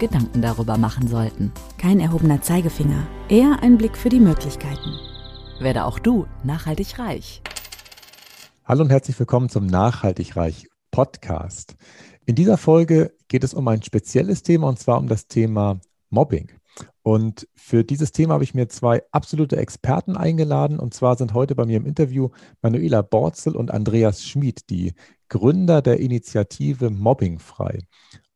Gedanken darüber machen sollten. Kein erhobener Zeigefinger, eher ein Blick für die Möglichkeiten. Werde auch du nachhaltig reich. Hallo und herzlich willkommen zum Nachhaltig Reich Podcast. In dieser Folge geht es um ein spezielles Thema und zwar um das Thema Mobbing. Und für dieses Thema habe ich mir zwei absolute Experten eingeladen. Und zwar sind heute bei mir im Interview Manuela Borzel und Andreas Schmid, die Gründer der Initiative Mobbing frei.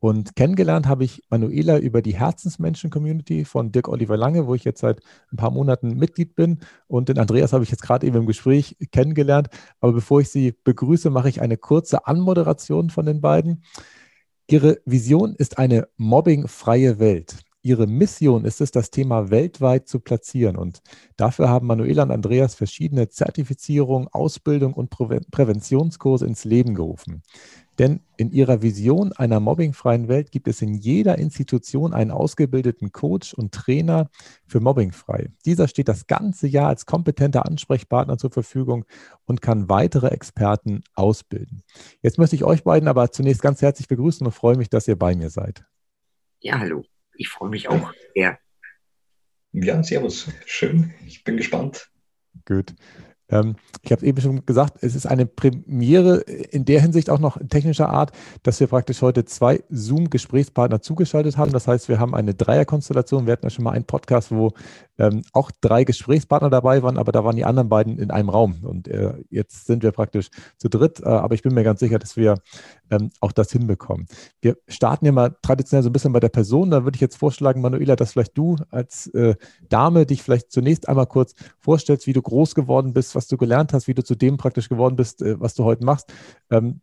Und kennengelernt habe ich Manuela über die Herzensmenschen-Community von Dirk Oliver Lange, wo ich jetzt seit ein paar Monaten Mitglied bin. Und den Andreas habe ich jetzt gerade eben im Gespräch kennengelernt. Aber bevor ich Sie begrüße, mache ich eine kurze Anmoderation von den beiden. Ihre Vision ist eine mobbingfreie Welt. Ihre Mission ist es, das Thema weltweit zu platzieren. Und dafür haben Manuela und Andreas verschiedene Zertifizierungen, Ausbildung und Präventionskurse ins Leben gerufen. Denn in ihrer Vision einer mobbingfreien Welt gibt es in jeder Institution einen ausgebildeten Coach und Trainer für mobbingfrei. Dieser steht das ganze Jahr als kompetenter Ansprechpartner zur Verfügung und kann weitere Experten ausbilden. Jetzt möchte ich euch beiden aber zunächst ganz herzlich begrüßen und freue mich, dass ihr bei mir seid. Ja, hallo. Ich freue mich auch sehr. Ja, servus. Schön. Ich bin gespannt. Gut. Ähm, ich habe eben schon gesagt, es ist eine Premiere in der Hinsicht auch noch technischer Art, dass wir praktisch heute zwei Zoom-Gesprächspartner zugeschaltet haben. Das heißt, wir haben eine Dreierkonstellation. Wir hatten ja schon mal einen Podcast, wo ähm, auch drei Gesprächspartner dabei waren, aber da waren die anderen beiden in einem Raum. Und äh, jetzt sind wir praktisch zu dritt. Äh, aber ich bin mir ganz sicher, dass wir ähm, auch das hinbekommen. Wir starten ja mal traditionell so ein bisschen bei der Person. Da würde ich jetzt vorschlagen, Manuela, dass vielleicht du als äh, Dame dich vielleicht zunächst einmal kurz vorstellst, wie du groß geworden bist, was du gelernt hast, wie du zu dem praktisch geworden bist, äh, was du heute machst. Ähm,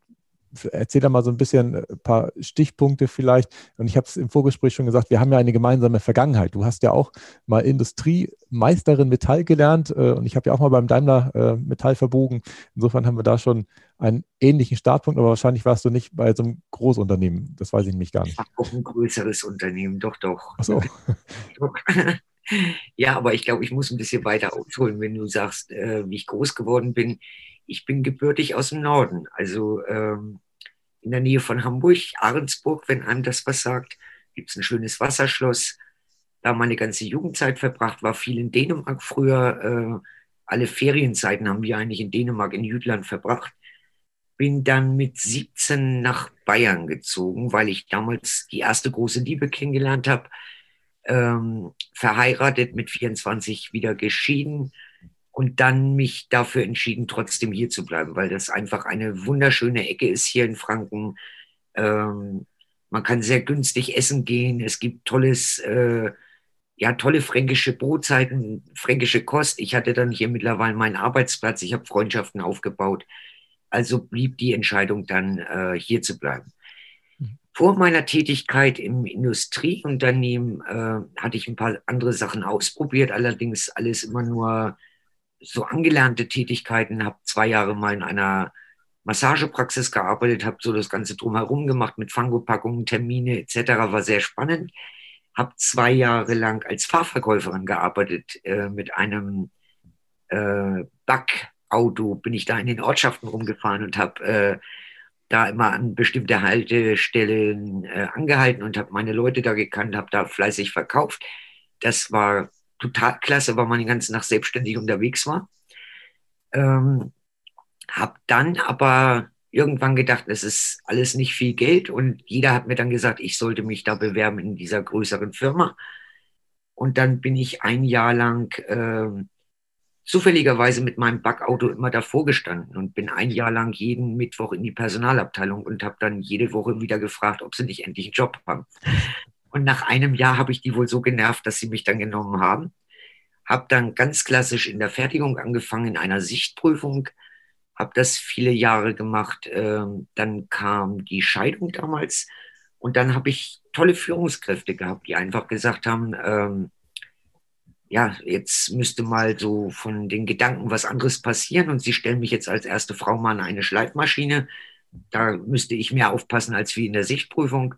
erzähl da mal so ein bisschen ein äh, paar Stichpunkte vielleicht. Und ich habe es im Vorgespräch schon gesagt, wir haben ja eine gemeinsame Vergangenheit. Du hast ja auch mal Industriemeisterin Metall gelernt äh, und ich habe ja auch mal beim Daimler äh, Metall verbogen. Insofern haben wir da schon einen ähnlichen Startpunkt, aber wahrscheinlich warst du nicht bei so einem Großunternehmen. Das weiß ich nämlich gar nicht. Auch ein größeres Unternehmen, doch, doch. Ach so. ja, aber ich glaube, ich muss ein bisschen weiter ausholen, wenn du sagst, äh, wie ich groß geworden bin ich bin gebürtig aus dem Norden, also ähm, in der Nähe von Hamburg, Ahrensburg, wenn einem das was sagt, gibt es ein schönes Wasserschloss. Da meine ganze Jugendzeit verbracht, war viel in Dänemark früher. Äh, alle Ferienzeiten haben wir eigentlich in Dänemark, in Jütland verbracht. Bin dann mit 17 nach Bayern gezogen, weil ich damals die erste große Liebe kennengelernt habe. Ähm, verheiratet, mit 24 wieder geschieden und dann mich dafür entschieden, trotzdem hier zu bleiben, weil das einfach eine wunderschöne Ecke ist hier in Franken. Ähm, man kann sehr günstig essen gehen. Es gibt tolles, äh, ja, tolle fränkische Brotzeiten, fränkische Kost. Ich hatte dann hier mittlerweile meinen Arbeitsplatz. Ich habe Freundschaften aufgebaut. Also blieb die Entscheidung dann, äh, hier zu bleiben. Vor meiner Tätigkeit im Industrieunternehmen äh, hatte ich ein paar andere Sachen ausprobiert, allerdings alles immer nur so angelernte Tätigkeiten, habe zwei Jahre mal in einer Massagepraxis gearbeitet, habe so das Ganze drumherum gemacht mit Fangopackungen, Termine etc. War sehr spannend. Habe zwei Jahre lang als Fahrverkäuferin gearbeitet äh, mit einem äh, Backauto. Bin ich da in den Ortschaften rumgefahren und habe äh, da immer an bestimmte Haltestellen äh, angehalten und habe meine Leute da gekannt, habe da fleißig verkauft. Das war total klasse, weil man den ganzen Tag selbstständig unterwegs war. Ähm, habe dann aber irgendwann gedacht, es ist alles nicht viel Geld und jeder hat mir dann gesagt, ich sollte mich da bewerben in dieser größeren Firma. Und dann bin ich ein Jahr lang äh, zufälligerweise mit meinem Backauto immer davor gestanden und bin ein Jahr lang jeden Mittwoch in die Personalabteilung und habe dann jede Woche wieder gefragt, ob sie nicht endlich einen Job haben. Und nach einem Jahr habe ich die wohl so genervt, dass sie mich dann genommen haben. Habe dann ganz klassisch in der Fertigung angefangen, in einer Sichtprüfung. Habe das viele Jahre gemacht. Ähm, dann kam die Scheidung damals. Und dann habe ich tolle Führungskräfte gehabt, die einfach gesagt haben, ähm, ja, jetzt müsste mal so von den Gedanken was anderes passieren und sie stellen mich jetzt als erste Frau mal an eine Schleifmaschine. Da müsste ich mehr aufpassen als wie in der Sichtprüfung.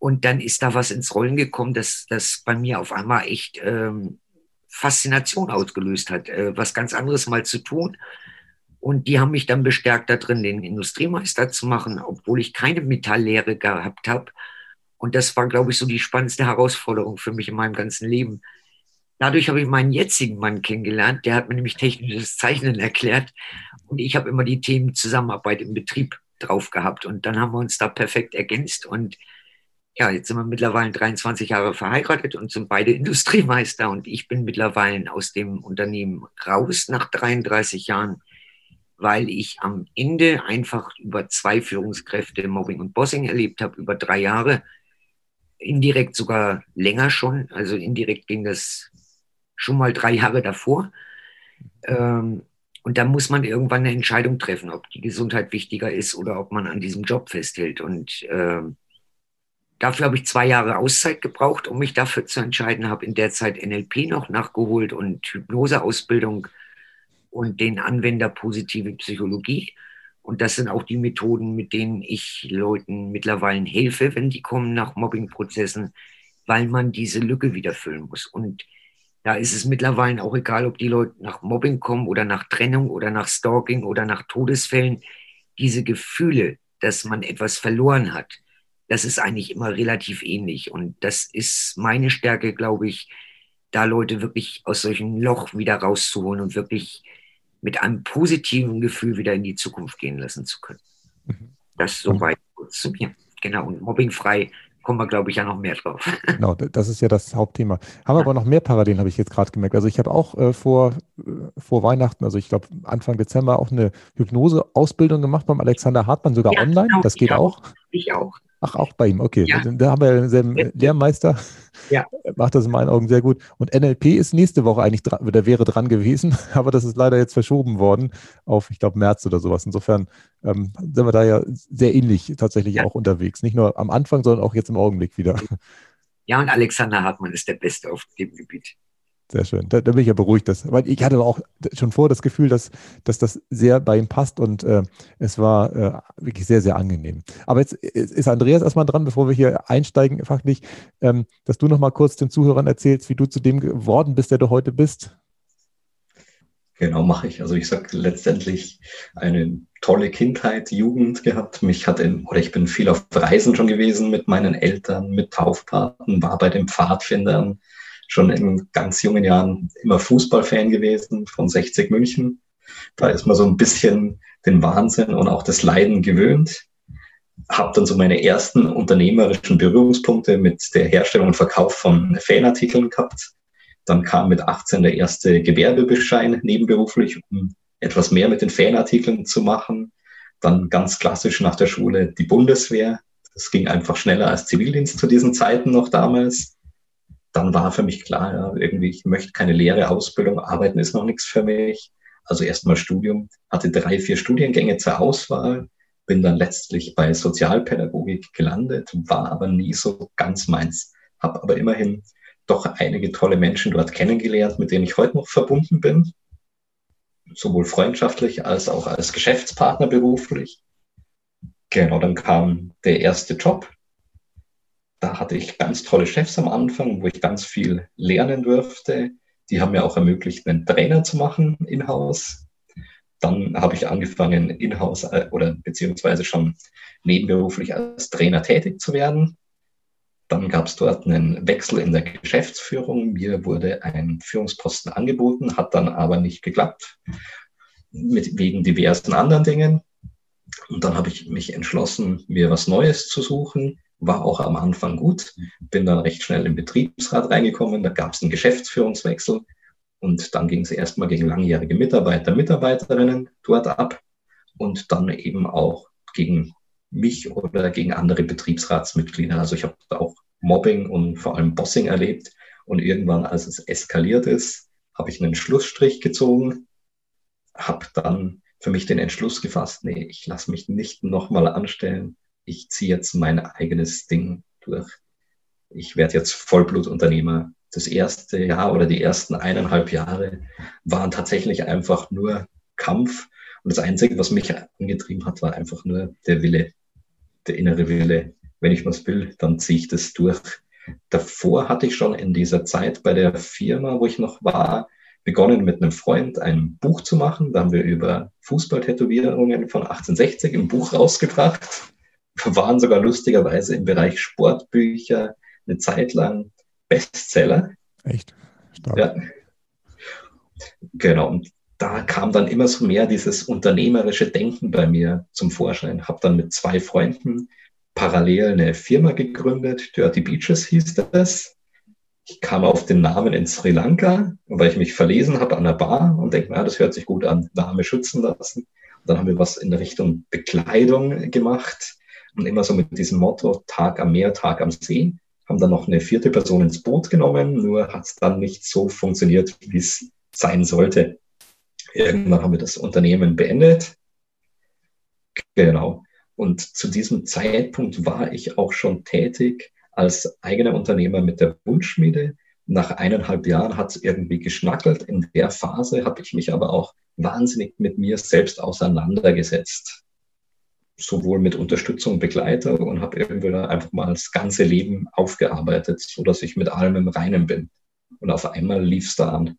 Und dann ist da was ins Rollen gekommen, dass das bei mir auf einmal echt ähm, Faszination ausgelöst hat, äh, was ganz anderes mal zu tun. Und die haben mich dann bestärkt darin, den Industriemeister zu machen, obwohl ich keine Metalllehre gehabt habe. Und das war, glaube ich, so die spannendste Herausforderung für mich in meinem ganzen Leben, Dadurch habe ich meinen jetzigen Mann kennengelernt. Der hat mir nämlich technisches Zeichnen erklärt. Und ich habe immer die Themen Zusammenarbeit im Betrieb drauf gehabt. Und dann haben wir uns da perfekt ergänzt. Und ja, jetzt sind wir mittlerweile 23 Jahre verheiratet und sind beide Industriemeister. Und ich bin mittlerweile aus dem Unternehmen raus nach 33 Jahren, weil ich am Ende einfach über zwei Führungskräfte Mobbing und Bossing erlebt habe, über drei Jahre. Indirekt sogar länger schon. Also indirekt ging das schon mal drei Jahre davor. Ähm, und da muss man irgendwann eine Entscheidung treffen, ob die Gesundheit wichtiger ist oder ob man an diesem Job festhält. Und äh, dafür habe ich zwei Jahre Auszeit gebraucht, um mich dafür zu entscheiden. Habe in der Zeit NLP noch nachgeholt und Hypnoseausbildung und den Anwender positive Psychologie. Und das sind auch die Methoden, mit denen ich Leuten mittlerweile helfe, wenn die kommen nach Mobbingprozessen, weil man diese Lücke wieder füllen muss. Und da ist es mittlerweile auch egal, ob die Leute nach Mobbing kommen oder nach Trennung oder nach Stalking oder nach Todesfällen. Diese Gefühle, dass man etwas verloren hat, das ist eigentlich immer relativ ähnlich. Und das ist meine Stärke, glaube ich, da Leute wirklich aus solchem Loch wieder rauszuholen und wirklich mit einem positiven Gefühl wieder in die Zukunft gehen lassen zu können. Mhm. Das soweit kurz zu mir. Genau. Und mobbingfrei kommen wir, glaube ich, ja noch mehr drauf. Genau, das ist ja das Hauptthema. Haben wir aber noch mehr Parallelen, habe ich jetzt gerade gemerkt. Also ich habe auch äh, vor, äh, vor Weihnachten, also ich glaube Anfang Dezember, auch eine Hypnose-Ausbildung gemacht beim Alexander Hartmann, sogar ja, online. Genau, das geht auch. auch. Ich auch. Ach, auch bei ihm, okay. Ja. Da haben wir denselben Lehrmeister. Ja. Macht das in meinen Augen sehr gut. Und NLP ist nächste Woche eigentlich dran, oder wäre dran gewesen, aber das ist leider jetzt verschoben worden auf, ich glaube, März oder sowas. Insofern ähm, sind wir da ja sehr ähnlich tatsächlich ja. auch unterwegs. Nicht nur am Anfang, sondern auch jetzt im Augenblick wieder. Ja, und Alexander Hartmann ist der Beste auf dem Gebiet. Sehr schön. Da, da, bin ich ja beruhigt. Dass, weil ich hatte auch schon vor das Gefühl, dass, dass das sehr bei ihm passt und äh, es war äh, wirklich sehr, sehr angenehm. Aber jetzt ist Andreas erstmal dran, bevor wir hier einsteigen, fachlich, ähm, dass du nochmal kurz den Zuhörern erzählst, wie du zu dem geworden bist, der du heute bist. Genau, mache ich. Also ich sage letztendlich eine tolle Kindheit, Jugend gehabt. Mich hat in, oder ich bin viel auf Reisen schon gewesen mit meinen Eltern, mit Taufpaten, war bei den Pfadfindern, schon in ganz jungen Jahren immer Fußballfan gewesen von 60 München. Da ist man so ein bisschen den Wahnsinn und auch das Leiden gewöhnt. Habe dann so meine ersten unternehmerischen Berührungspunkte mit der Herstellung und Verkauf von Fanartikeln gehabt. Dann kam mit 18 der erste Gewerbebeschein nebenberuflich, um etwas mehr mit den Fanartikeln zu machen. Dann ganz klassisch nach der Schule die Bundeswehr. Das ging einfach schneller als Zivildienst zu diesen Zeiten noch damals dann war für mich klar, ja, irgendwie, ich möchte keine leere Ausbildung, arbeiten ist noch nichts für mich. Also erstmal Studium, hatte drei, vier Studiengänge zur Auswahl, bin dann letztlich bei Sozialpädagogik gelandet, war aber nie so ganz meins, habe aber immerhin doch einige tolle Menschen dort kennengelernt, mit denen ich heute noch verbunden bin, sowohl freundschaftlich als auch als Geschäftspartner beruflich. Genau, dann kam der erste Job, da hatte ich ganz tolle Chefs am Anfang, wo ich ganz viel lernen durfte. Die haben mir auch ermöglicht, einen Trainer zu machen in-house. Dann habe ich angefangen, in-house äh, oder beziehungsweise schon nebenberuflich als Trainer tätig zu werden. Dann gab es dort einen Wechsel in der Geschäftsführung. Mir wurde ein Führungsposten angeboten, hat dann aber nicht geklappt, mit, wegen diversen anderen Dingen. Und dann habe ich mich entschlossen, mir was Neues zu suchen war auch am Anfang gut, bin dann recht schnell im Betriebsrat reingekommen, da gab es einen Geschäftsführungswechsel. Und dann ging es erstmal gegen langjährige Mitarbeiter, Mitarbeiterinnen dort ab. Und dann eben auch gegen mich oder gegen andere Betriebsratsmitglieder. Also ich habe auch Mobbing und vor allem Bossing erlebt. Und irgendwann, als es eskaliert ist, habe ich einen Schlussstrich gezogen, habe dann für mich den Entschluss gefasst, nee, ich lasse mich nicht nochmal anstellen, ich ziehe jetzt mein eigenes Ding durch. Ich werde jetzt Vollblutunternehmer. Das erste Jahr oder die ersten eineinhalb Jahre waren tatsächlich einfach nur Kampf. Und das Einzige, was mich angetrieben hat, war einfach nur der Wille, der innere Wille. Wenn ich was will, dann ziehe ich das durch. Davor hatte ich schon in dieser Zeit bei der Firma, wo ich noch war, begonnen mit einem Freund ein Buch zu machen. Da haben wir über Fußballtätowierungen von 1860 im Buch rausgebracht. Waren sogar lustigerweise im Bereich Sportbücher eine Zeit lang Bestseller. Echt? Stark. Ja. Genau. Und da kam dann immer so mehr dieses unternehmerische Denken bei mir zum Vorschein. Habe dann mit zwei Freunden parallel eine Firma gegründet. Dirty Beaches hieß das. Ich kam auf den Namen in Sri Lanka, weil ich mich verlesen habe an der Bar und denke, na, das hört sich gut an, Name schützen lassen. Und dann haben wir was in Richtung Bekleidung gemacht und immer so mit diesem Motto Tag am Meer, Tag am See. Haben dann noch eine vierte Person ins Boot genommen, nur hat es dann nicht so funktioniert, wie es sein sollte. Irgendwann haben wir das Unternehmen beendet. Genau. Und zu diesem Zeitpunkt war ich auch schon tätig als eigener Unternehmer mit der Wunschschmiede. Nach eineinhalb Jahren hat es irgendwie geschnackelt. In der Phase habe ich mich aber auch wahnsinnig mit mir selbst auseinandergesetzt. Sowohl mit Unterstützung, Begleiter und habe irgendwie einfach mal das ganze Leben aufgearbeitet, so dass ich mit allem im Reinen bin. Und auf einmal lief es da an.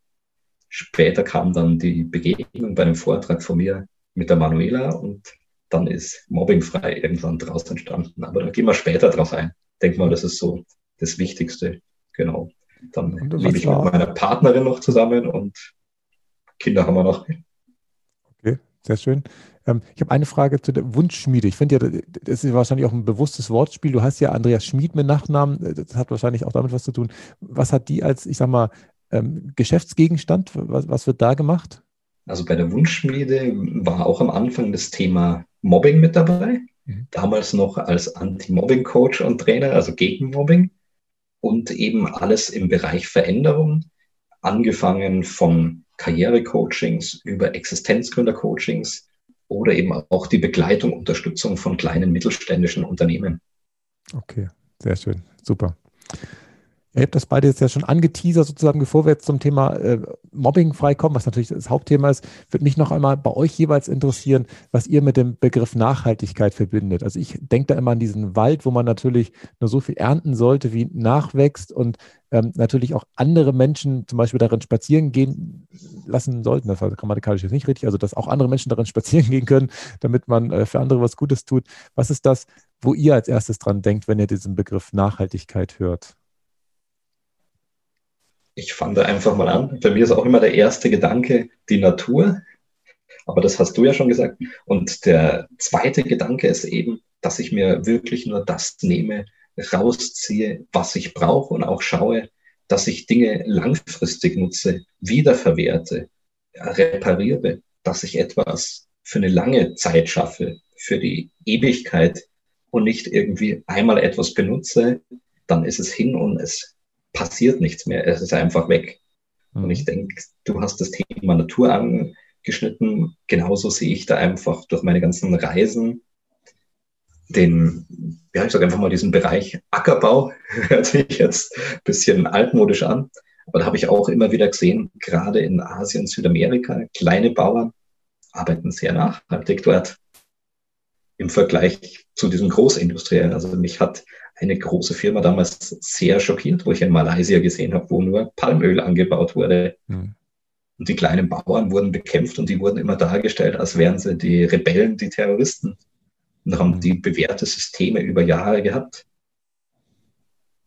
Später kam dann die Begegnung bei einem Vortrag von mir mit der Manuela und dann ist mobbingfrei irgendwann draus entstanden. Aber da gehen wir später drauf ein denke mal, das ist so das Wichtigste. Genau. Dann lebe ich mit meiner Partnerin noch zusammen und Kinder haben wir noch. Sehr schön. Ähm, ich habe eine Frage zu der Wunschschmiede. Ich finde ja, das ist wahrscheinlich auch ein bewusstes Wortspiel. Du hast ja Andreas Schmied mit Nachnamen. Das hat wahrscheinlich auch damit was zu tun. Was hat die als, ich sag mal, ähm, Geschäftsgegenstand? Was, was wird da gemacht? Also bei der Wunschschmiede war auch am Anfang das Thema Mobbing mit dabei. Mhm. damals noch als Anti-Mobbing-Coach und Trainer, also gegen Mobbing und eben alles im Bereich Veränderung, angefangen von Karrierecoachings über Existenzgründer-Coachings oder eben auch die Begleitung, Unterstützung von kleinen mittelständischen Unternehmen. Okay, sehr schön, super. Ihr habt das beide jetzt ja schon angeteasert, sozusagen, bevor wir jetzt zum Thema äh, Mobbing freikommen, was natürlich das Hauptthema ist, würde mich noch einmal bei euch jeweils interessieren, was ihr mit dem Begriff Nachhaltigkeit verbindet. Also ich denke da immer an diesen Wald, wo man natürlich nur so viel ernten sollte, wie nachwächst und ähm, natürlich auch andere Menschen zum Beispiel darin spazieren gehen lassen sollten. Das war grammatikalisch jetzt nicht richtig, also dass auch andere Menschen darin spazieren gehen können, damit man äh, für andere was Gutes tut. Was ist das, wo ihr als erstes dran denkt, wenn ihr diesen Begriff Nachhaltigkeit hört? Ich fange einfach mal an. Bei mir ist auch immer der erste Gedanke die Natur. Aber das hast du ja schon gesagt. Und der zweite Gedanke ist eben, dass ich mir wirklich nur das nehme, rausziehe, was ich brauche und auch schaue, dass ich Dinge langfristig nutze, wiederverwerte, repariere, dass ich etwas für eine lange Zeit schaffe, für die Ewigkeit und nicht irgendwie einmal etwas benutze, dann ist es hin und es passiert nichts mehr. Es ist einfach weg. Mhm. Und ich denke, du hast das Thema Natur angeschnitten. Genauso sehe ich da einfach durch meine ganzen Reisen den, ja, ich sage einfach mal diesen Bereich Ackerbau, hört sich jetzt ein bisschen altmodisch an. Aber da habe ich auch immer wieder gesehen, gerade in Asien, Südamerika, kleine Bauern arbeiten sehr nachhaltig dort im Vergleich zu diesem Großindustriellen. Also mich hat eine große Firma damals sehr schockiert, wo ich in Malaysia gesehen habe, wo nur Palmöl angebaut wurde. Mhm. Und die kleinen Bauern wurden bekämpft und die wurden immer dargestellt, als wären sie die Rebellen, die Terroristen. Und haben mhm. die bewährte Systeme über Jahre gehabt.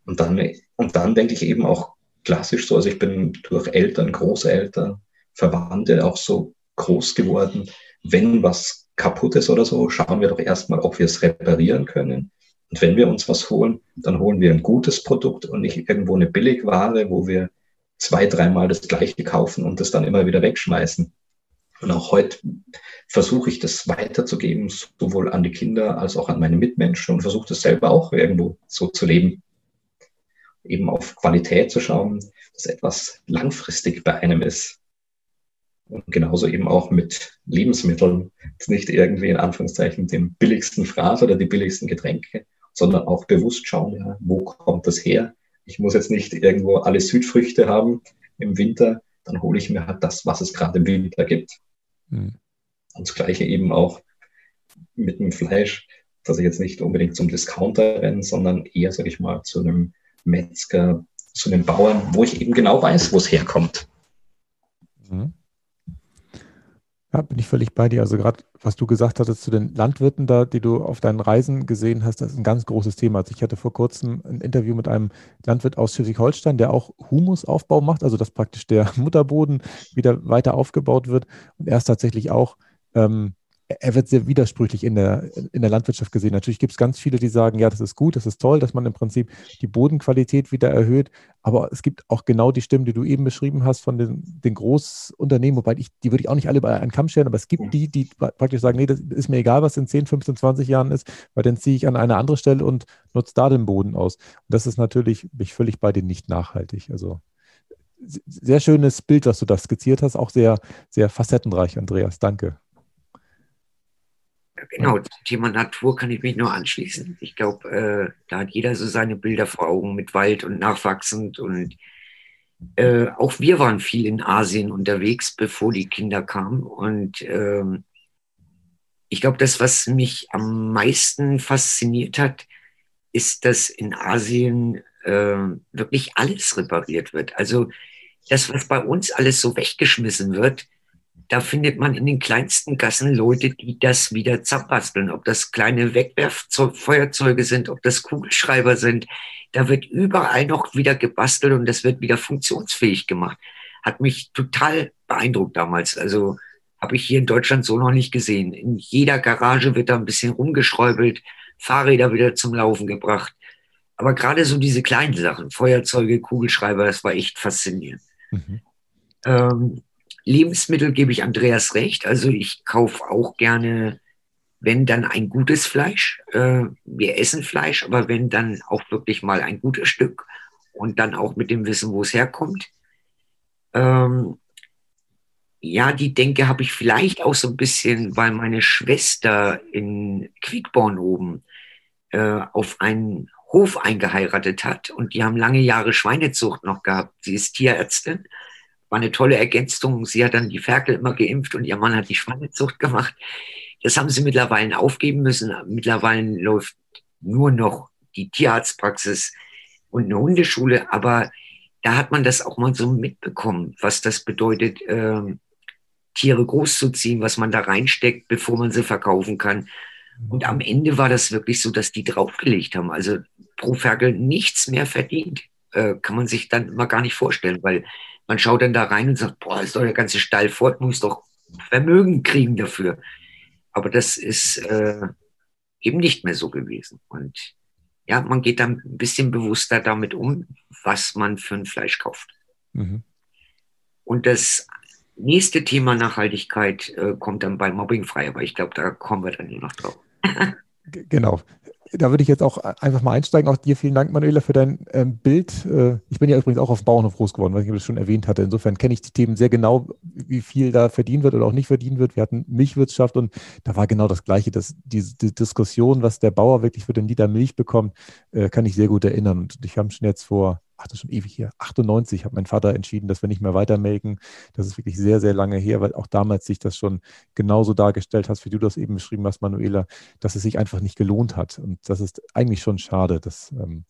Und dann, und dann denke ich eben auch klassisch so, also ich bin durch Eltern, Großeltern, Verwandte auch so groß geworden. Wenn was kaputt ist oder so, schauen wir doch erstmal, ob wir es reparieren können. Und wenn wir uns was holen, dann holen wir ein gutes Produkt und nicht irgendwo eine Billigware, wo wir zwei, dreimal das gleiche kaufen und das dann immer wieder wegschmeißen. Und auch heute versuche ich das weiterzugeben, sowohl an die Kinder als auch an meine Mitmenschen und versuche das selber auch irgendwo so zu leben. Eben auf Qualität zu schauen, dass etwas langfristig bei einem ist. Und genauso eben auch mit Lebensmitteln, nicht irgendwie in Anführungszeichen den billigsten Fraß oder die billigsten Getränke sondern auch bewusst schauen, ja, wo kommt das her? Ich muss jetzt nicht irgendwo alle Südfrüchte haben im Winter, dann hole ich mir halt das, was es gerade im Winter gibt. Mhm. Und das Gleiche eben auch mit dem Fleisch, dass ich jetzt nicht unbedingt zum Discounter renne, sondern eher, sage ich mal, zu einem Metzger, zu einem Bauern, wo ich eben genau weiß, wo es herkommt. Mhm. Ja, bin ich völlig bei dir. Also gerade, was du gesagt hattest zu den Landwirten da, die du auf deinen Reisen gesehen hast, das ist ein ganz großes Thema. Also ich hatte vor kurzem ein Interview mit einem Landwirt aus Schleswig-Holstein, der auch Humusaufbau macht, also dass praktisch der Mutterboden wieder weiter aufgebaut wird. Und er ist tatsächlich auch ähm, er wird sehr widersprüchlich in der, in der Landwirtschaft gesehen. Natürlich gibt es ganz viele, die sagen, ja, das ist gut, das ist toll, dass man im Prinzip die Bodenqualität wieder erhöht. Aber es gibt auch genau die Stimmen, die du eben beschrieben hast von den, den Großunternehmen, wobei ich, die würde ich auch nicht alle bei einen Kamm stellen, aber es gibt die, die praktisch sagen, nee, das ist mir egal, was in 10, 15, 20 Jahren ist, weil dann ziehe ich an eine andere Stelle und nutze da den Boden aus. Und das ist natürlich, bin völlig bei dir nicht nachhaltig. Also sehr schönes Bild, was du da skizziert hast, auch sehr, sehr facettenreich, Andreas. Danke. Genau, zum Thema Natur kann ich mich nur anschließen. Ich glaube, äh, da hat jeder so seine Bilder vor Augen mit Wald und nachwachsend. Und äh, auch wir waren viel in Asien unterwegs, bevor die Kinder kamen. Und ähm, ich glaube, das, was mich am meisten fasziniert hat, ist, dass in Asien äh, wirklich alles repariert wird. Also das, was bei uns alles so weggeschmissen wird, da findet man in den kleinsten Gassen Leute, die das wieder zerbasteln. Ob das kleine Wegwerffeuerzeuge sind, ob das Kugelschreiber sind. Da wird überall noch wieder gebastelt und das wird wieder funktionsfähig gemacht. Hat mich total beeindruckt damals. Also habe ich hier in Deutschland so noch nicht gesehen. In jeder Garage wird da ein bisschen rumgeschräubelt, Fahrräder wieder zum Laufen gebracht. Aber gerade so diese kleinen Sachen, Feuerzeuge, Kugelschreiber, das war echt faszinierend. Mhm. Ähm, Lebensmittel gebe ich Andreas recht. Also ich kaufe auch gerne, wenn dann ein gutes Fleisch. Äh, wir essen Fleisch, aber wenn dann auch wirklich mal ein gutes Stück und dann auch mit dem Wissen, wo es herkommt. Ähm, ja, die Denke habe ich vielleicht auch so ein bisschen, weil meine Schwester in Quickborn oben äh, auf einen Hof eingeheiratet hat und die haben lange Jahre Schweinezucht noch gehabt. Sie ist Tierärztin war eine tolle Ergänzung. Sie hat dann die Ferkel immer geimpft und ihr Mann hat die Schweinezucht gemacht. Das haben sie mittlerweile aufgeben müssen. Mittlerweile läuft nur noch die Tierarztpraxis und eine Hundeschule. Aber da hat man das auch mal so mitbekommen, was das bedeutet, äh, Tiere großzuziehen, was man da reinsteckt, bevor man sie verkaufen kann. Und am Ende war das wirklich so, dass die draufgelegt haben. Also pro Ferkel nichts mehr verdient. Äh, kann man sich dann immer gar nicht vorstellen, weil man schaut dann da rein und sagt, boah, ist doch der ganze Stall fort, muss doch Vermögen kriegen dafür. Aber das ist äh, eben nicht mehr so gewesen. Und ja, man geht dann ein bisschen bewusster damit um, was man für ein Fleisch kauft. Mhm. Und das nächste Thema Nachhaltigkeit äh, kommt dann bei Mobbing frei, aber ich glaube, da kommen wir dann nur noch drauf. genau da würde ich jetzt auch einfach mal einsteigen. Auch dir vielen Dank, Manuela, für dein ähm, Bild. Äh, ich bin ja übrigens auch auf Bauernhof groß geworden, weil ich das schon erwähnt hatte. Insofern kenne ich die Themen sehr genau, wie viel da verdient wird oder auch nicht verdient wird. Wir hatten Milchwirtschaft und da war genau das Gleiche. Dass diese die Diskussion, was der Bauer wirklich für den Liter Milch bekommt, äh, kann ich sehr gut erinnern. Und ich habe schon jetzt vor ach, das ist schon ewig hier, 98 hat mein Vater entschieden, dass wir nicht mehr weitermelken. Das ist wirklich sehr, sehr lange her, weil auch damals sich das schon genauso dargestellt hast, wie du das eben beschrieben hast, Manuela, dass es sich einfach nicht gelohnt hat. Und das ist eigentlich schon schade, dass ähm,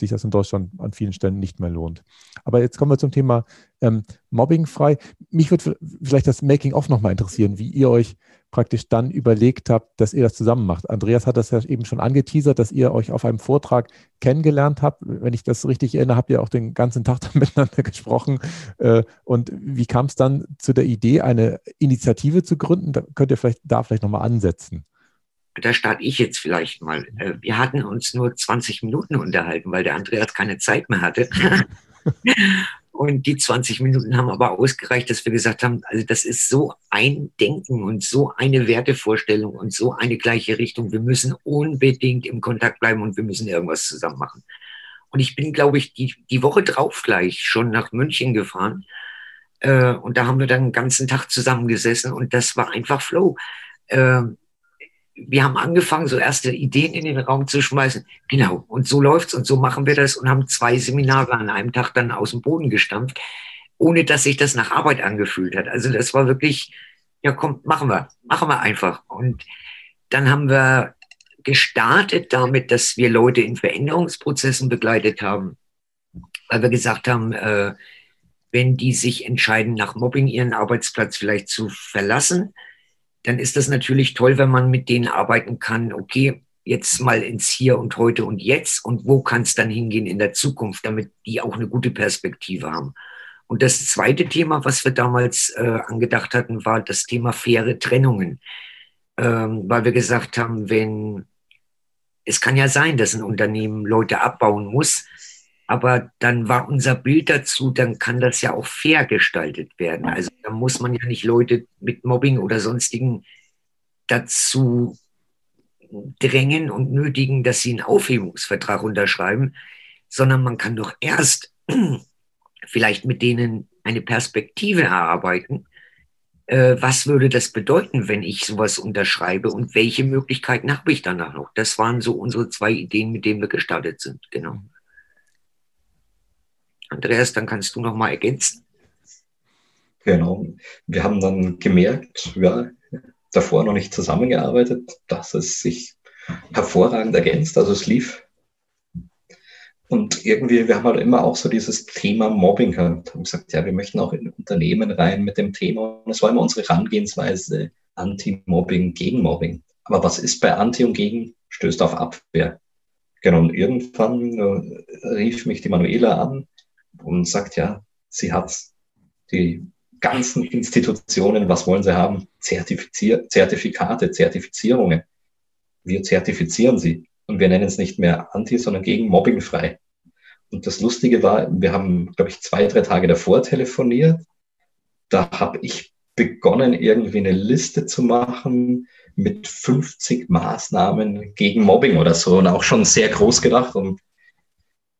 sich das in Deutschland an vielen Stellen nicht mehr lohnt. Aber jetzt kommen wir zum Thema ähm, Mobbing frei. Mich würde vielleicht das Making-of nochmal interessieren, wie ihr euch praktisch dann überlegt habt, dass ihr das zusammen macht. Andreas hat das ja eben schon angeteasert, dass ihr euch auf einem Vortrag kennengelernt habt. Wenn ich das richtig erinnere, habt ihr auch den ganzen Tag dann miteinander gesprochen. Äh, und wie kam es dann zu der Idee, eine Initiative zu gründen? Da könnt ihr vielleicht da vielleicht nochmal ansetzen. Da starte ich jetzt vielleicht mal. Äh, wir hatten uns nur 20 Minuten unterhalten, weil der Andreas keine Zeit mehr hatte. Und die 20 Minuten haben aber ausgereicht, dass wir gesagt haben, also das ist so ein Denken und so eine Wertevorstellung und so eine gleiche Richtung. Wir müssen unbedingt im Kontakt bleiben und wir müssen irgendwas zusammen machen. Und ich bin, glaube ich, die, die Woche drauf gleich schon nach München gefahren. Äh, und da haben wir dann den ganzen Tag zusammengesessen und das war einfach Flow. Äh, wir haben angefangen, so erste Ideen in den Raum zu schmeißen. Genau, und so läuft's und so machen wir das und haben zwei Seminare an einem Tag dann aus dem Boden gestampft, ohne dass sich das nach Arbeit angefühlt hat. Also das war wirklich, ja komm, machen wir, machen wir einfach. Und dann haben wir gestartet damit, dass wir Leute in Veränderungsprozessen begleitet haben, weil wir gesagt haben, äh, wenn die sich entscheiden, nach Mobbing ihren Arbeitsplatz vielleicht zu verlassen, dann ist das natürlich toll, wenn man mit denen arbeiten kann, okay, jetzt mal ins Hier und heute und jetzt. Und wo kann es dann hingehen in der Zukunft, damit die auch eine gute Perspektive haben. Und das zweite Thema, was wir damals äh, angedacht hatten, war das Thema faire Trennungen, ähm, weil wir gesagt haben, wenn es kann ja sein, dass ein Unternehmen Leute abbauen muss, aber dann war unser Bild dazu, dann kann das ja auch fair gestaltet werden. Also da muss man ja nicht Leute mit Mobbing oder sonstigen dazu drängen und nötigen, dass sie einen Aufhebungsvertrag unterschreiben, sondern man kann doch erst vielleicht mit denen eine Perspektive erarbeiten. Äh, was würde das bedeuten, wenn ich sowas unterschreibe und welche Möglichkeiten habe ich danach noch? Das waren so unsere zwei Ideen, mit denen wir gestartet sind. Genau. Andreas, dann kannst du noch mal ergänzen. Genau. Wir haben dann gemerkt, ja, davor noch nicht zusammengearbeitet, dass es sich hervorragend ergänzt. Also es lief. Und irgendwie, wir haben halt immer auch so dieses Thema Mobbing gehabt. Haben gesagt, ja, wir möchten auch in Unternehmen rein mit dem Thema. Und es war immer unsere Herangehensweise Anti-Mobbing, gegen Mobbing. Aber was ist bei Anti und gegen? Stößt auf Abwehr. Genau, und irgendwann äh, rief mich die Manuela an und sagt, ja, sie hat die ganzen Institutionen, was wollen sie haben? Zertifizier Zertifikate, Zertifizierungen. Wir zertifizieren sie. Und wir nennen es nicht mehr anti, sondern gegen Mobbing frei. Und das Lustige war, wir haben, glaube ich, zwei, drei Tage davor telefoniert. Da habe ich begonnen, irgendwie eine Liste zu machen mit 50 Maßnahmen gegen Mobbing oder so und auch schon sehr groß gedacht. Und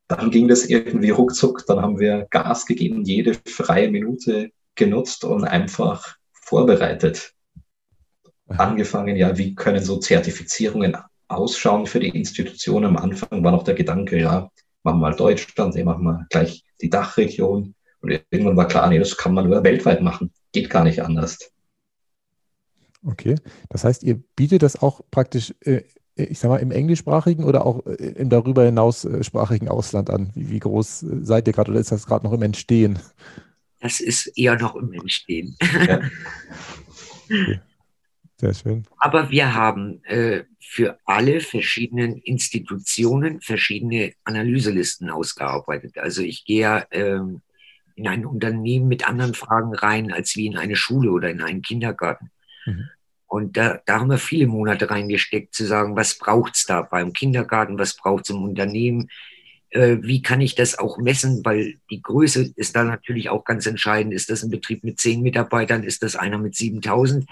dann ging das irgendwie ruckzuck. Dann haben wir Gas gegeben, jede freie Minute genutzt und einfach vorbereitet. Angefangen, ja, wie können so Zertifizierungen ausschauen für die Institutionen? Am Anfang war noch der Gedanke, ja, machen wir mal Deutschland, nee, machen wir gleich die Dachregion. Und irgendwann war klar, nee, das kann man nur weltweit machen. Geht gar nicht anders. Okay, das heißt, ihr bietet das auch praktisch äh, ich sag mal, im englischsprachigen oder auch äh, im darüber hinaussprachigen Ausland an? Wie, wie groß äh, seid ihr gerade oder ist das gerade noch im Entstehen? Das ist eher noch im Entstehen. Ja. Okay. Sehr schön. Aber wir haben äh, für alle verschiedenen Institutionen verschiedene Analyselisten ausgearbeitet. Also ich gehe ja ähm, in ein Unternehmen mit anderen Fragen rein, als wie in eine Schule oder in einen Kindergarten. Mhm. Und da, da haben wir viele Monate reingesteckt, zu sagen, was braucht's da beim Kindergarten, was braucht's im Unternehmen, äh, wie kann ich das auch messen, weil die Größe ist da natürlich auch ganz entscheidend. Ist das ein Betrieb mit zehn Mitarbeitern, ist das einer mit 7000?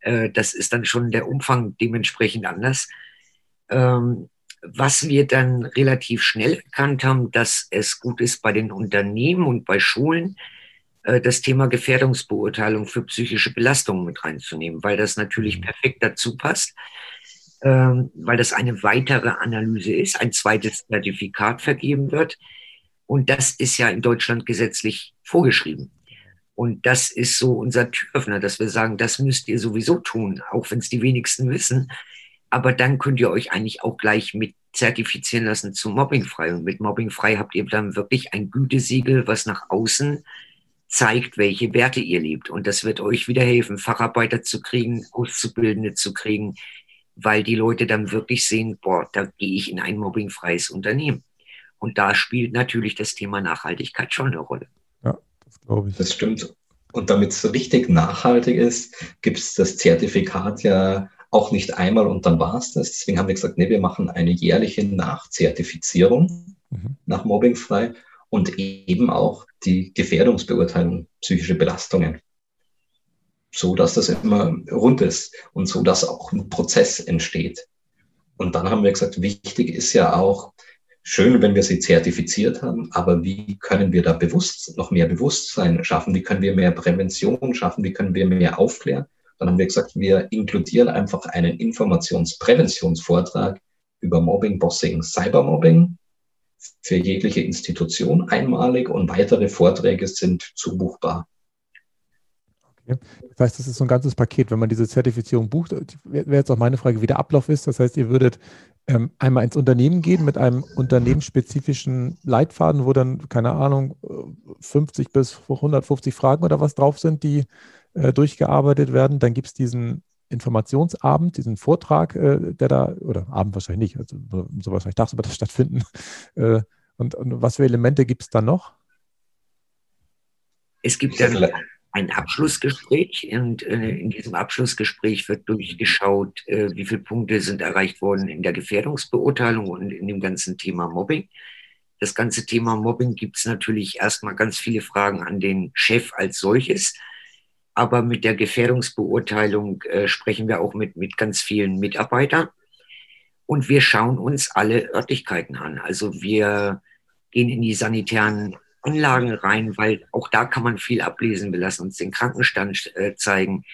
Äh, das ist dann schon der Umfang dementsprechend anders. Ähm, was wir dann relativ schnell erkannt haben, dass es gut ist bei den Unternehmen und bei Schulen, das Thema Gefährdungsbeurteilung für psychische Belastungen mit reinzunehmen, weil das natürlich mhm. perfekt dazu passt, ähm, weil das eine weitere Analyse ist, ein zweites Zertifikat vergeben wird. Und das ist ja in Deutschland gesetzlich vorgeschrieben. Und das ist so unser Türöffner, dass wir sagen, das müsst ihr sowieso tun, auch wenn es die wenigsten wissen. Aber dann könnt ihr euch eigentlich auch gleich mit zertifizieren lassen zu Mobbingfrei. Und mit Mobbingfrei habt ihr dann wirklich ein Gütesiegel, was nach außen zeigt, welche Werte ihr lebt. Und das wird euch wieder helfen, Facharbeiter zu kriegen, Auszubildende zu kriegen, weil die Leute dann wirklich sehen, boah, da gehe ich in ein mobbingfreies Unternehmen. Und da spielt natürlich das Thema Nachhaltigkeit schon eine Rolle. Ja, das glaube ich. Das stimmt. Und damit es so richtig nachhaltig ist, gibt es das Zertifikat ja auch nicht einmal und dann war es das. Deswegen haben wir gesagt, nee, wir machen eine jährliche Nachzertifizierung mhm. nach Mobbingfrei und eben auch die Gefährdungsbeurteilung, psychische Belastungen. So dass das immer rund ist und so dass auch ein Prozess entsteht. Und dann haben wir gesagt, wichtig ist ja auch, schön, wenn wir sie zertifiziert haben, aber wie können wir da bewusst, noch mehr Bewusstsein schaffen? Wie können wir mehr Prävention schaffen? Wie können wir mehr aufklären? Dann haben wir gesagt, wir inkludieren einfach einen Informationspräventionsvortrag über Mobbing, Bossing, Cybermobbing für jegliche Institution einmalig und weitere Vorträge sind zubuchbar. Okay. Das heißt, das ist so ein ganzes Paket, wenn man diese Zertifizierung bucht. Wäre jetzt auch meine Frage, wie der Ablauf ist. Das heißt, ihr würdet ähm, einmal ins Unternehmen gehen mit einem unternehmensspezifischen Leitfaden, wo dann, keine Ahnung, 50 bis 150 Fragen oder was drauf sind, die äh, durchgearbeitet werden. Dann gibt es diesen Informationsabend, diesen Vortrag, äh, der da, oder Abend wahrscheinlich nicht, also so wahrscheinlich tagsüber das stattfinden. Äh, und, und, was für Elemente gibt es da noch? Es gibt dann ein Abschlussgespräch und äh, in diesem Abschlussgespräch wird durchgeschaut, äh, wie viele Punkte sind erreicht worden in der Gefährdungsbeurteilung und in dem ganzen Thema Mobbing. Das ganze Thema Mobbing gibt es natürlich erstmal ganz viele Fragen an den Chef als solches. Aber mit der Gefährdungsbeurteilung äh, sprechen wir auch mit, mit ganz vielen Mitarbeitern. Und wir schauen uns alle Örtlichkeiten an. Also wir gehen in die sanitären Anlagen rein, weil auch da kann man viel ablesen. Wir lassen uns den Krankenstand äh, zeigen.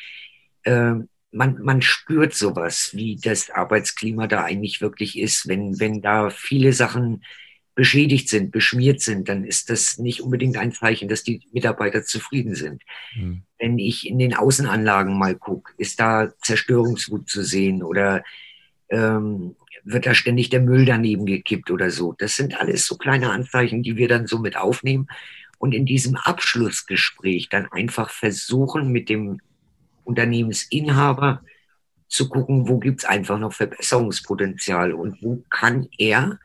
Äh, man, man spürt sowas, wie das Arbeitsklima da eigentlich wirklich ist. Wenn, wenn da viele Sachen beschädigt sind, beschmiert sind, dann ist das nicht unbedingt ein Zeichen, dass die Mitarbeiter zufrieden sind. Mhm. Wenn ich in den Außenanlagen mal gucke, ist da Zerstörungswut zu sehen oder ähm, wird da ständig der Müll daneben gekippt oder so. Das sind alles so kleine Anzeichen, die wir dann so mit aufnehmen und in diesem Abschlussgespräch dann einfach versuchen, mit dem Unternehmensinhaber zu gucken, wo gibt es einfach noch Verbesserungspotenzial und wo kann er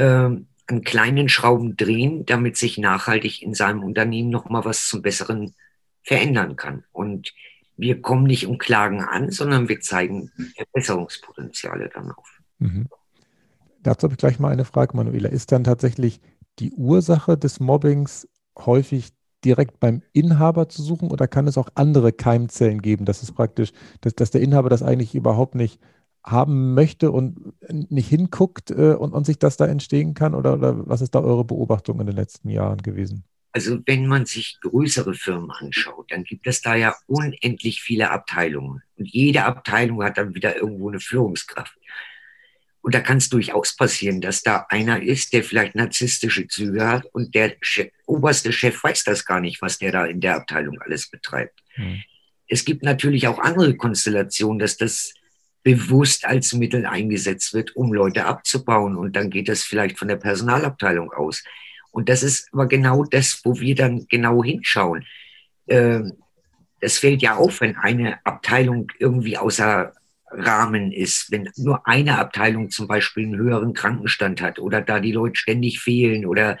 an kleinen Schrauben drehen, damit sich nachhaltig in seinem Unternehmen nochmal was zum Besseren verändern kann. Und wir kommen nicht um Klagen an, sondern wir zeigen Verbesserungspotenziale dann auf. Mhm. Dazu habe ich gleich mal eine Frage, Manuela. Ist dann tatsächlich die Ursache des Mobbings häufig direkt beim Inhaber zu suchen oder kann es auch andere Keimzellen geben? Das ist praktisch, dass, dass der Inhaber das eigentlich überhaupt nicht haben möchte und nicht hinguckt äh, und, und sich das da entstehen kann? Oder, oder was ist da eure Beobachtung in den letzten Jahren gewesen? Also wenn man sich größere Firmen anschaut, dann gibt es da ja unendlich viele Abteilungen. Und jede Abteilung hat dann wieder irgendwo eine Führungskraft. Und da kann es durchaus passieren, dass da einer ist, der vielleicht narzisstische Züge hat und der Chef, oberste Chef weiß das gar nicht, was der da in der Abteilung alles betreibt. Hm. Es gibt natürlich auch andere Konstellationen, dass das bewusst als Mittel eingesetzt wird, um Leute abzubauen. Und dann geht das vielleicht von der Personalabteilung aus. Und das ist aber genau das, wo wir dann genau hinschauen. Ähm, das fällt ja auf, wenn eine Abteilung irgendwie außer Rahmen ist, wenn nur eine Abteilung zum Beispiel einen höheren Krankenstand hat oder da die Leute ständig fehlen oder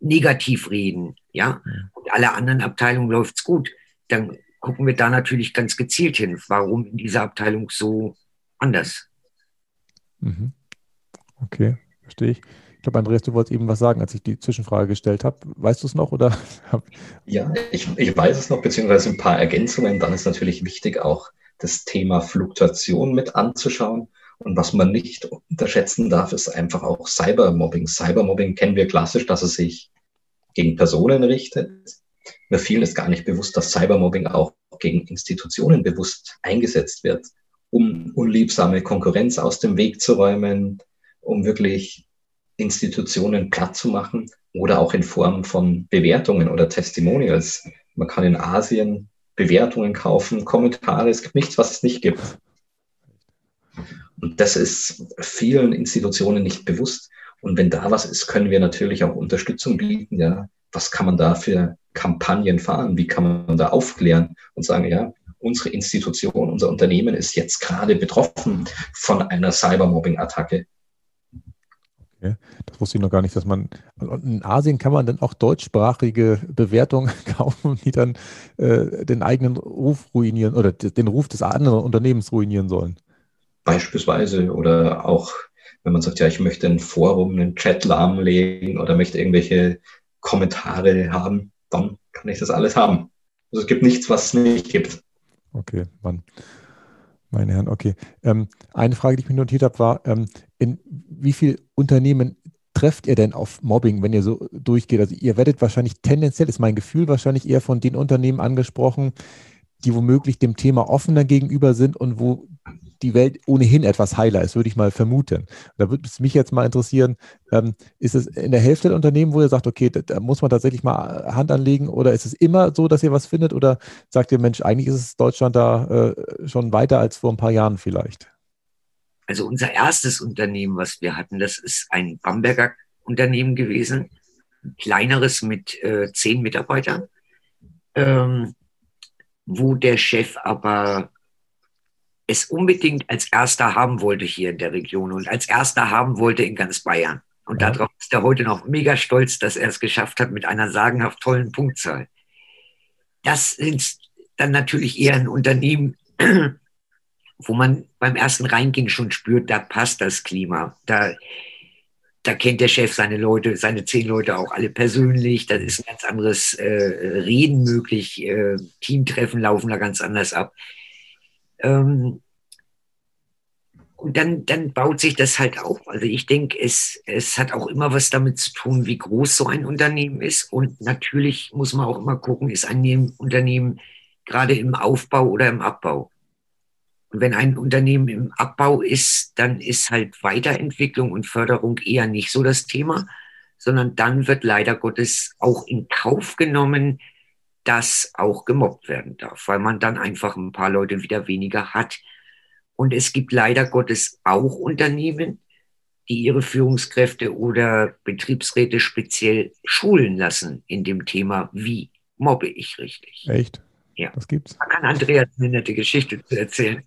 negativ reden, ja, und alle anderen Abteilungen läuft's gut, dann gucken wir da natürlich ganz gezielt hin, warum in dieser Abteilung so anders. Mhm. Okay, verstehe ich. Ich glaube, Andreas, du wolltest eben was sagen, als ich die Zwischenfrage gestellt habe. Weißt du es noch oder? ja, ich, ich weiß es noch, beziehungsweise ein paar Ergänzungen. Dann ist natürlich wichtig, auch das Thema Fluktuation mit anzuschauen. Und was man nicht unterschätzen darf, ist einfach auch Cybermobbing. Cybermobbing kennen wir klassisch, dass es sich gegen Personen richtet. Mir vielen ist gar nicht bewusst, dass Cybermobbing auch gegen Institutionen bewusst eingesetzt wird, um unliebsame Konkurrenz aus dem Weg zu räumen, um wirklich Institutionen platt zu machen oder auch in Form von Bewertungen oder Testimonials. Man kann in Asien Bewertungen kaufen, Kommentare. Es gibt nichts, was es nicht gibt. Und das ist vielen Institutionen nicht bewusst. Und wenn da was ist, können wir natürlich auch Unterstützung bieten. Ja, was kann man da für Kampagnen fahren? Wie kann man da aufklären und sagen, ja, unsere Institution, unser Unternehmen ist jetzt gerade betroffen von einer Cybermobbing-Attacke. Okay. Das wusste ich noch gar nicht, dass man in Asien kann man dann auch deutschsprachige Bewertungen kaufen, die dann äh, den eigenen Ruf ruinieren oder den Ruf des anderen Unternehmens ruinieren sollen. Beispielsweise oder auch, wenn man sagt, ja, ich möchte ein Forum, einen Chat lahmlegen oder möchte irgendwelche Kommentare haben, dann kann ich das alles haben. Also es gibt nichts, was es nicht gibt. Okay, Mann. Meine Herren, okay. Ähm, eine Frage, die ich mir notiert habe, war, ähm, in wie viel Unternehmen trefft ihr denn auf Mobbing, wenn ihr so durchgeht? Also ihr werdet wahrscheinlich tendenziell, ist mein Gefühl, wahrscheinlich eher von den Unternehmen angesprochen, die womöglich dem Thema offener gegenüber sind und wo die Welt ohnehin etwas heiler ist, würde ich mal vermuten. Da würde es mich jetzt mal interessieren, ähm, ist es in der Hälfte der Unternehmen, wo ihr sagt, okay, da, da, muss man tatsächlich mal Hand anlegen oder ist es immer so, dass ihr was findet oder sagt ihr, Mensch, eigentlich ist es Deutschland da äh, schon weiter als vor ein paar Jahren vielleicht? Also unser erstes Unternehmen, was wir hatten, das ist ein Bamberger Unternehmen gewesen, ein kleineres mit äh, zehn Mitarbeitern, ähm, wo der Chef aber es unbedingt als erster haben wollte hier in der Region und als erster haben wollte in ganz Bayern. Und ja. darauf ist er heute noch mega stolz, dass er es geschafft hat mit einer sagenhaft tollen Punktzahl. Das ist dann natürlich eher ein Unternehmen, wo man beim ersten Reingehen schon spürt, da passt das Klima. Da, da kennt der Chef seine Leute, seine zehn Leute auch alle persönlich. Da ist ein ganz anderes äh, Reden möglich. Äh, Teamtreffen laufen da ganz anders ab. Ähm, und dann, dann baut sich das halt auf. Also ich denke, es, es hat auch immer was damit zu tun, wie groß so ein Unternehmen ist. Und natürlich muss man auch immer gucken, ist ein Unternehmen gerade im Aufbau oder im Abbau. Und wenn ein Unternehmen im Abbau ist, dann ist halt Weiterentwicklung und Förderung eher nicht so das Thema, sondern dann wird leider Gottes auch in Kauf genommen, dass auch gemobbt werden darf, weil man dann einfach ein paar Leute wieder weniger hat. Und es gibt leider Gottes auch Unternehmen, die ihre Führungskräfte oder Betriebsräte speziell schulen lassen in dem Thema, wie mobbe ich richtig. Echt? Ja. Das gibt's. Da kann Andreas eine nette Geschichte zu erzählen.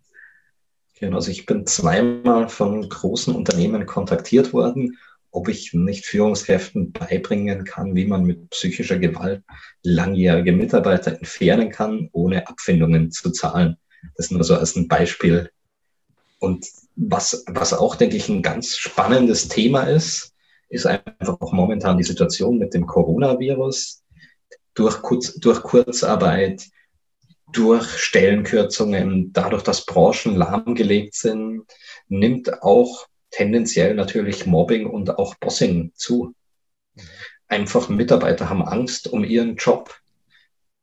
Genau, also ich bin zweimal von großen Unternehmen kontaktiert worden ob ich nicht Führungskräften beibringen kann, wie man mit psychischer Gewalt langjährige Mitarbeiter entfernen kann, ohne Abfindungen zu zahlen. Das nur so als ein Beispiel. Und was, was auch, denke ich, ein ganz spannendes Thema ist, ist einfach auch momentan die Situation mit dem Coronavirus. Durch, Kurz, durch Kurzarbeit, durch Stellenkürzungen, dadurch, dass Branchen lahmgelegt sind, nimmt auch tendenziell natürlich Mobbing und auch Bossing zu. Einfach Mitarbeiter haben Angst um ihren Job.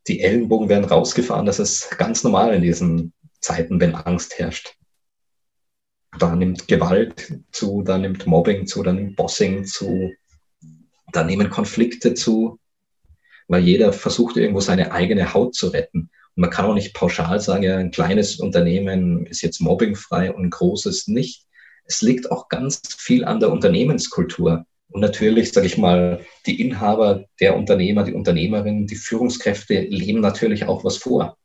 Die Ellenbogen werden rausgefahren. Das ist ganz normal in diesen Zeiten, wenn Angst herrscht. Da nimmt Gewalt zu, da nimmt Mobbing zu, da nimmt Bossing zu, da nehmen Konflikte zu, weil jeder versucht irgendwo seine eigene Haut zu retten. Und man kann auch nicht pauschal sagen, ja, ein kleines Unternehmen ist jetzt mobbingfrei und ein großes nicht es liegt auch ganz viel an der Unternehmenskultur. Und natürlich, sage ich mal, die Inhaber, der Unternehmer, die Unternehmerinnen, die Führungskräfte leben natürlich auch was vor.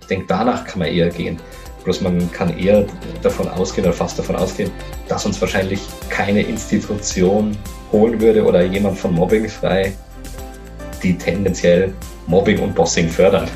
Ich denke, danach kann man eher gehen. Bloß man kann eher davon ausgehen oder fast davon ausgehen, dass uns wahrscheinlich keine Institution holen würde oder jemand von Mobbing frei, die tendenziell Mobbing und Bossing fördern.